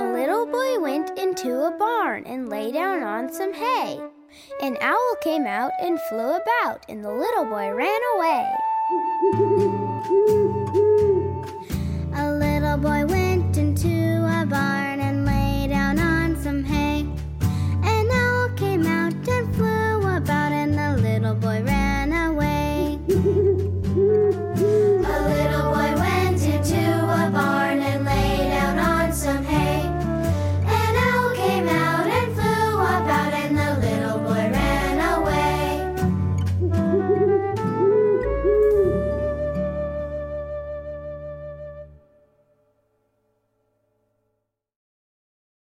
A little boy went into a barn and lay down on some hay. An owl came out and flew about, and the little boy ran away.